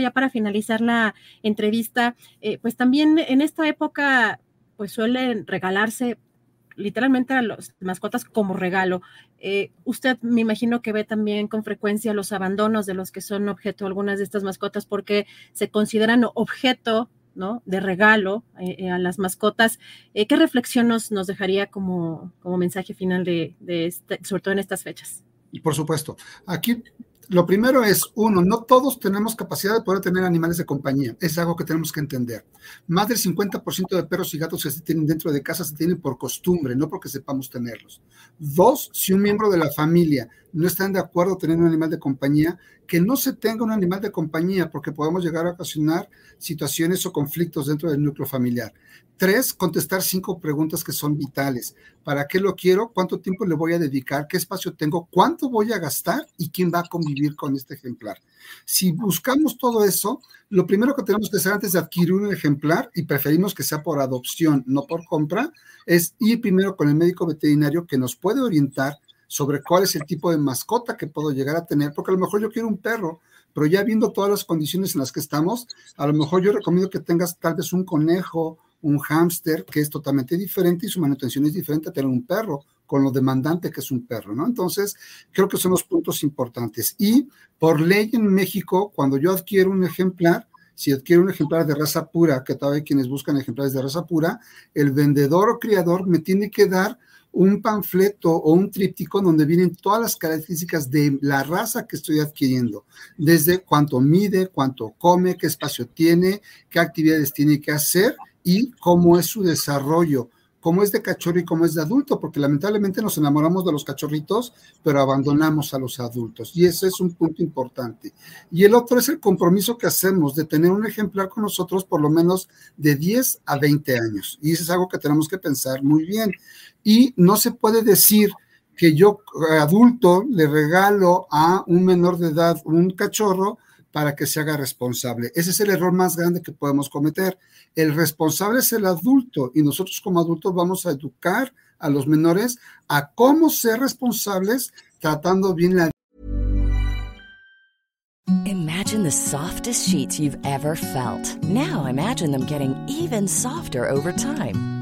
Ya para finalizar la entrevista, eh, pues también en esta época pues suelen regalarse literalmente a las mascotas como regalo. Eh, usted me imagino que ve también con frecuencia los abandonos de los que son objeto algunas de estas mascotas porque se consideran objeto ¿no? de regalo eh, a las mascotas. ¿Qué reflexión nos, nos dejaría como, como mensaje final de, este, sobre todo en estas fechas? Por supuesto, aquí lo primero es, uno, no todos tenemos capacidad de poder tener animales de compañía. Es algo que tenemos que entender. Más del 50% de perros y gatos que se tienen dentro de casa se tienen por costumbre, no porque sepamos tenerlos. Dos, si un miembro de la familia no está de acuerdo tener un animal de compañía, que no se tenga un animal de compañía porque podemos llegar a ocasionar situaciones o conflictos dentro del núcleo familiar. Tres, contestar cinco preguntas que son vitales. ¿Para qué lo quiero? ¿Cuánto tiempo le voy a dedicar? ¿Qué espacio tengo? ¿Cuánto voy a gastar? ¿Y quién va a convivir con este ejemplar? Si buscamos todo eso, lo primero que tenemos que hacer antes de adquirir un ejemplar, y preferimos que sea por adopción, no por compra, es ir primero con el médico veterinario que nos puede orientar sobre cuál es el tipo de mascota que puedo llegar a tener, porque a lo mejor yo quiero un perro, pero ya viendo todas las condiciones en las que estamos, a lo mejor yo recomiendo que tengas tal vez un conejo, un hámster, que es totalmente diferente y su manutención es diferente a tener un perro, con lo demandante que es un perro, ¿no? Entonces, creo que son los puntos importantes. Y por ley en México, cuando yo adquiero un ejemplar, si adquiero un ejemplar de raza pura, que todavía quienes buscan ejemplares de raza pura, el vendedor o criador me tiene que dar un panfleto o un tríptico donde vienen todas las características de la raza que estoy adquiriendo, desde cuánto mide, cuánto come, qué espacio tiene, qué actividades tiene que hacer y cómo es su desarrollo cómo es de cachorro y cómo es de adulto, porque lamentablemente nos enamoramos de los cachorritos, pero abandonamos a los adultos. Y ese es un punto importante. Y el otro es el compromiso que hacemos de tener un ejemplar con nosotros por lo menos de 10 a 20 años. Y eso es algo que tenemos que pensar muy bien. Y no se puede decir que yo adulto le regalo a un menor de edad un cachorro para que se haga responsable. Ese es el error más grande que podemos cometer. El responsable es el adulto y nosotros como adultos vamos a educar a los menores a cómo ser responsables tratando bien la Imagine the softest sheets you've ever felt. Now imagine them getting even softer over time.